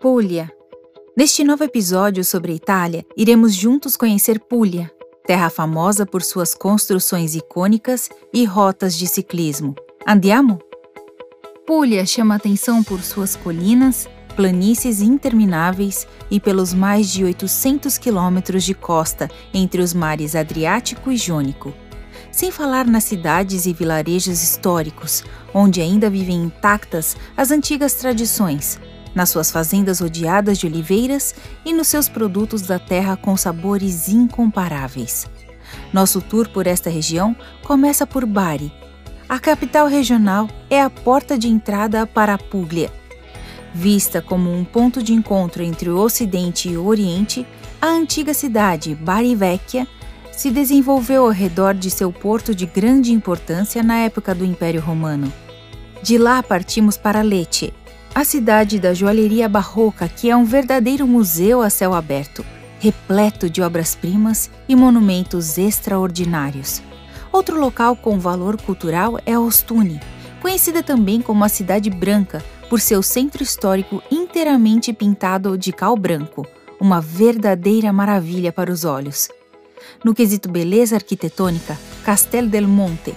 Puglia. Neste novo episódio sobre Itália, iremos juntos conhecer Puglia, terra famosa por suas construções icônicas e rotas de ciclismo. Andiamo? Puglia chama atenção por suas colinas, planícies intermináveis e pelos mais de 800 quilômetros de costa entre os mares Adriático e Jônico. Sem falar nas cidades e vilarejos históricos, onde ainda vivem intactas as antigas tradições, nas suas fazendas rodeadas de oliveiras e nos seus produtos da terra com sabores incomparáveis. Nosso tour por esta região começa por Bari. A capital regional é a porta de entrada para Puglia. Vista como um ponto de encontro entre o Ocidente e o Oriente, a antiga cidade Bari Vecchia se desenvolveu ao redor de seu porto de grande importância na época do Império Romano. De lá partimos para Lecce, a cidade da joalheria barroca, que é um verdadeiro museu a céu aberto, repleto de obras-primas e monumentos extraordinários. Outro local com valor cultural é Ostuni, conhecida também como a Cidade Branca, por seu centro histórico inteiramente pintado de cal branco, uma verdadeira maravilha para os olhos. No quesito beleza arquitetônica, Castel del Monte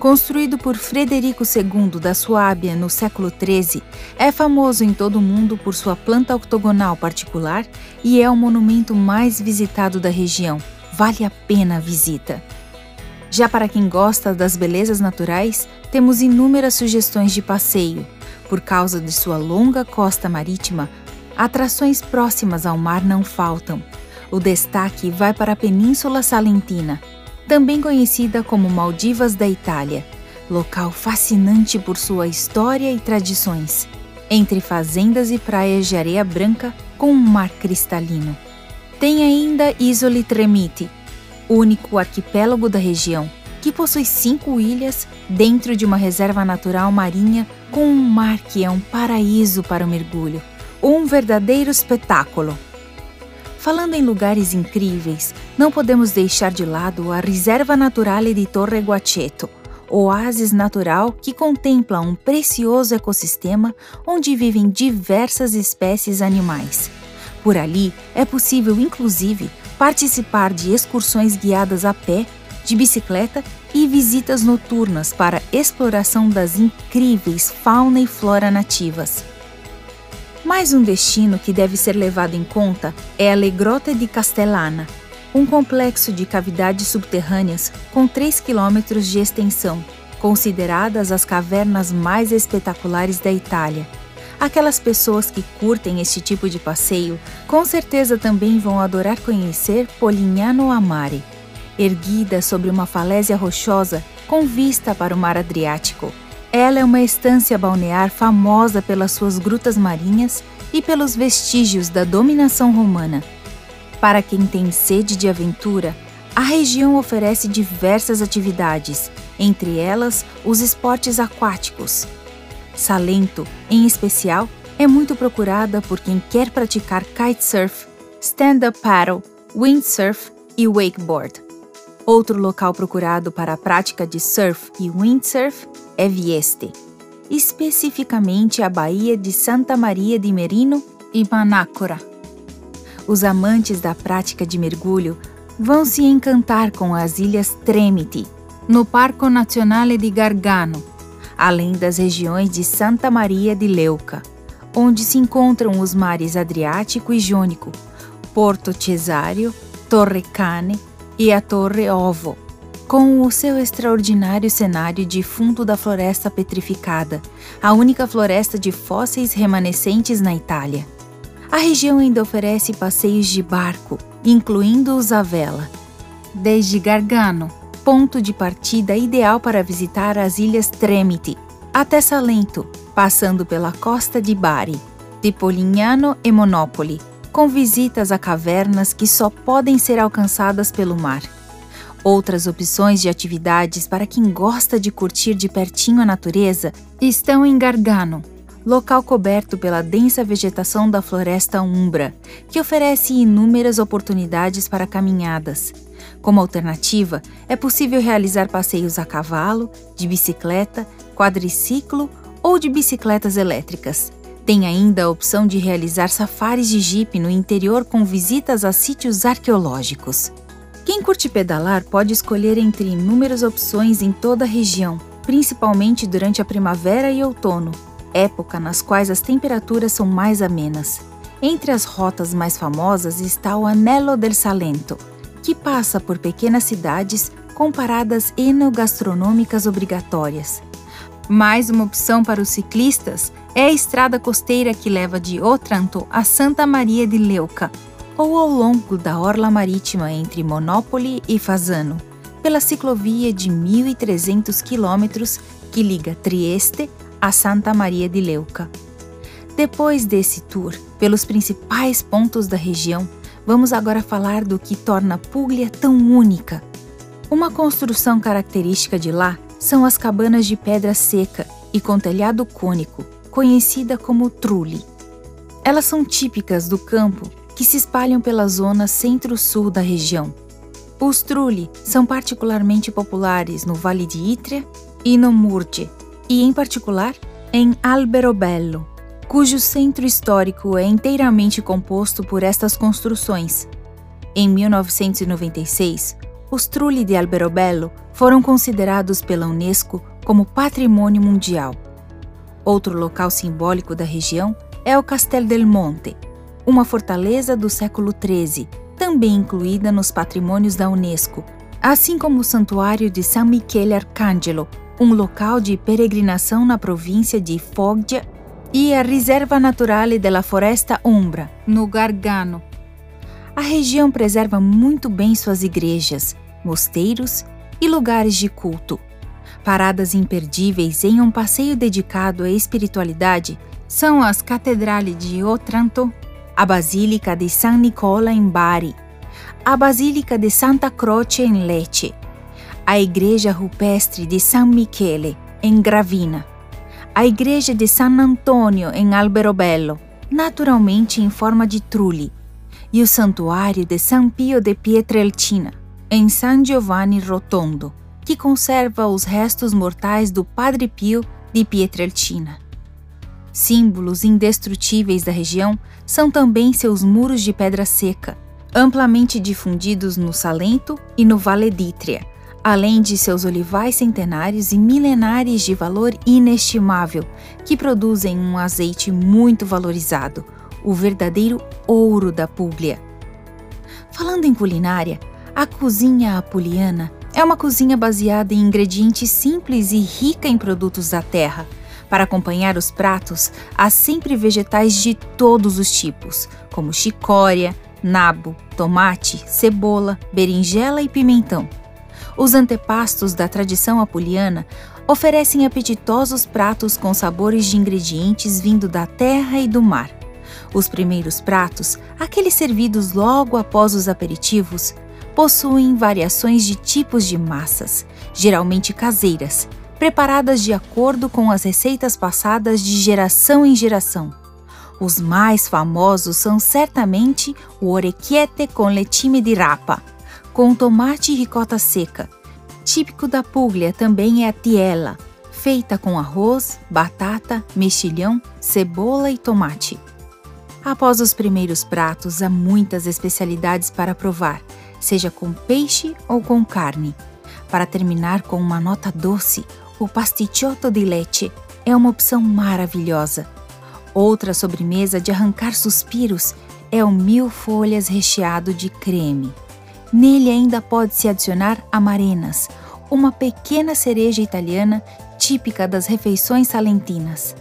Construído por Frederico II da Suábia no século XIII, é famoso em todo o mundo por sua planta octogonal particular e é o monumento mais visitado da região. Vale a pena a visita. Já para quem gosta das belezas naturais, temos inúmeras sugestões de passeio. Por causa de sua longa costa marítima, atrações próximas ao mar não faltam. O destaque vai para a Península Salentina, também conhecida como Maldivas da Itália, local fascinante por sua história e tradições, entre fazendas e praias de areia branca com um mar cristalino. Tem ainda Isole Tremiti, único arquipélago da região, que possui cinco ilhas dentro de uma reserva natural marinha com um mar que é um paraíso para o mergulho, um verdadeiro espetáculo. Falando em lugares incríveis, não podemos deixar de lado a Reserva Naturale di Torre Guaceto, oásis natural que contempla um precioso ecossistema onde vivem diversas espécies animais. Por ali é possível, inclusive, participar de excursões guiadas a pé, de bicicleta e visitas noturnas para exploração das incríveis fauna e flora nativas. Mais um destino que deve ser levado em conta é a Le Grotte di Castellana, um complexo de cavidades subterrâneas com 3 quilômetros de extensão, consideradas as cavernas mais espetaculares da Itália. Aquelas pessoas que curtem este tipo de passeio com certeza também vão adorar conhecer Polignano a Mare, erguida sobre uma falésia rochosa com vista para o mar Adriático. Ela é uma estância balnear famosa pelas suas grutas marinhas e pelos vestígios da dominação romana. Para quem tem sede de aventura, a região oferece diversas atividades, entre elas os esportes aquáticos. Salento, em especial, é muito procurada por quem quer praticar kitesurf, stand-up paddle, windsurf e wakeboard. Outro local procurado para a prática de surf e windsurf é Vieste, especificamente a Baía de Santa Maria de Merino e Manácora. Os amantes da prática de mergulho vão se encantar com as ilhas Tremiti, no Parco Nazionale di Gargano, além das regiões de Santa Maria de Leuca, onde se encontram os mares Adriático e Jônico, Porto Cesario, Torre Cane e a Torre Ovo, com o seu extraordinário cenário de fundo da floresta petrificada, a única floresta de fósseis remanescentes na Itália. A região ainda oferece passeios de barco, incluindo-os à vela. Desde Gargano, ponto de partida ideal para visitar as ilhas Tremiti, até Salento, passando pela costa de Bari, de Polignano e Monopoli, com visitas a cavernas que só podem ser alcançadas pelo mar. Outras opções de atividades para quem gosta de curtir de pertinho a natureza estão em Gargano, local coberto pela densa vegetação da floresta umbra, que oferece inúmeras oportunidades para caminhadas. Como alternativa, é possível realizar passeios a cavalo, de bicicleta, quadriciclo ou de bicicletas elétricas Tem ainda a opção de realizar safaris de jipe no interior com visitas a sítios arqueológicos. Quem curte pedalar pode escolher entre inúmeras opções em toda a região, principalmente durante a primavera e outono, época nas quais as temperaturas são mais amenas. Entre as rotas mais famosas está o Anello del Salento, que passa por pequenas cidades com paradas enogastronômicas obrigatórias. Mais uma opção para os ciclistas é a estrada costeira que leva de Otranto a Santa Maria de Leuca, ou ao longo da orla marítima entre Monopoli e Fasano, pela ciclovia de 1.300 quilômetros que liga Trieste a Santa Maria de Leuca. Depois desse tour pelos principais pontos da região, vamos agora falar do que torna Puglia tão única. Uma construção característica de lá são as cabanas de pedra seca e com telhado cônico, conhecida como trulli. Elas são típicas do campo que se espalham pela zona centro-sul da região. Os trulli são particularmente populares no Vale de Itria e no Murge, e em particular em Alberobello, cujo centro histórico é inteiramente composto por estas construções. Em 1996, os trulli de Alberobello foram considerados pela Unesco como Patrimônio Mundial. Outro local simbólico da região é o Castel del Monte, uma fortaleza do século XIII, também incluída nos patrimônios da Unesco, assim como o Santuário de San Michele Arcangelo, um local de peregrinação na província de Foggia, e a Riserva Naturale della Foresta Umbra, no Gargano. A região preserva muito bem suas igrejas, mosteiros e lugares de culto. Paradas imperdíveis em um passeio dedicado à espiritualidade são as Catedrale de Otranto, a Basílica de San Nicola em Bari, a Basílica de Santa Croce em Lecce, a Igreja Rupestre de San Michele, em Gravina, a Igreja de San Antonio, em Alberobello, naturalmente em forma de trulli, e o Santuário de San Pio de Pietrelcina, em San Giovanni Rotondo, que conserva os restos mortais do Padre Pio de Pietrelcina. Símbolos indestrutíveis da região são também seus muros de pedra seca, amplamente difundidos no Salento e no Vale d'Itria, além de seus olivais centenários e milenares de valor inestimável, que produzem um azeite muito valorizado, o verdadeiro ouro da Puglia. Falando em culinária, a cozinha apuliana é uma cozinha baseada em ingredientes simples e rica em produtos da terra. Para acompanhar os pratos, há sempre vegetais de todos os tipos, como chicória, nabo, tomate, cebola, berinjela e pimentão. Os antepastos da tradição apuliana oferecem apetitosos pratos com sabores de ingredientes vindo da terra e do mar. Os primeiros pratos, aqueles servidos logo após os aperitivos, possuem variações de tipos de massas, geralmente caseiras, preparadas de acordo com as receitas passadas de geração em geração. Os mais famosos são certamente o orecchiette com letime di rapa, com tomate e ricota seca. Típico da Puglia também é a tiella, feita com arroz, batata, mexilhão, cebola e tomate. Após os primeiros pratos, há muitas especialidades para provar, seja com peixe ou com carne. Para terminar com uma nota doce, o pasticciotto di leite é uma opção maravilhosa. Outra sobremesa de arrancar suspiros é o mil folhas recheado de creme. Nele ainda pode-se adicionar amarenas, uma pequena cereja italiana típica das refeições salentinas.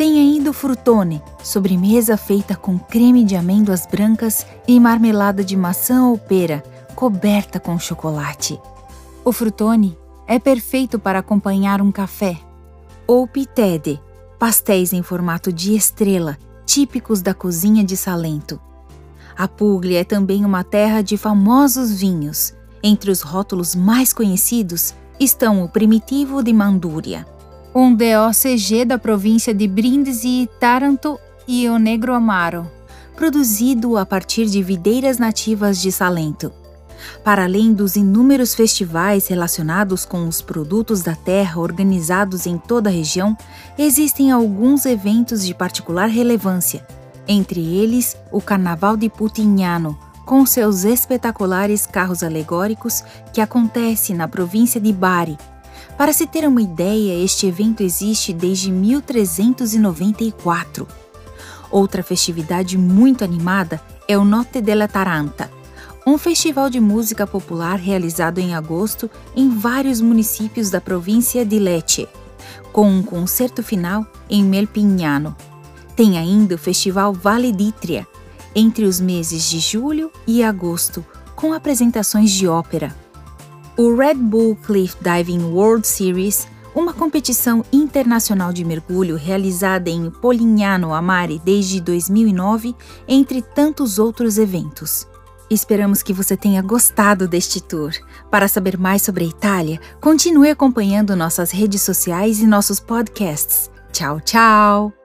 Tem ainda o frutone, sobremesa feita com creme de amêndoas brancas e marmelada de maçã ou pera, coberta com chocolate. O frutone é perfeito para acompanhar um café. Ou pitede, pastéis em formato de estrela, típicos da cozinha de Salento. A Puglia é também uma terra de famosos vinhos. Entre os rótulos mais conhecidos estão o Primitivo de Mandúria, um DOCG da província de Brindisi Taranto e o Negro Amaro, produzido a partir de videiras nativas de Salento. Para além dos inúmeros festivais relacionados com os produtos da terra organizados em toda a região, existem alguns eventos de particular relevância, entre eles o Carnaval de Putinhano, com seus espetaculares carros alegóricos que acontece na província de Bari. Para se ter uma ideia, este evento existe desde 1394. Outra festividade muito animada é o Notte della Taranta, um festival de música popular realizado em agosto em vários municípios da província de Lecce, com um concerto final em Melpignano. Tem ainda o Festival Vale d'Itria, entre os meses de julho e agosto, com apresentações de ópera. O Red Bull Cliff Diving World Series, uma competição internacional de mergulho realizada em Polignano a Mare desde 2009, entre tantos outros eventos. Esperamos que você tenha gostado deste tour. Para saber mais sobre a Itália, continue acompanhando nossas redes sociais e nossos podcasts. Tchau, tchau!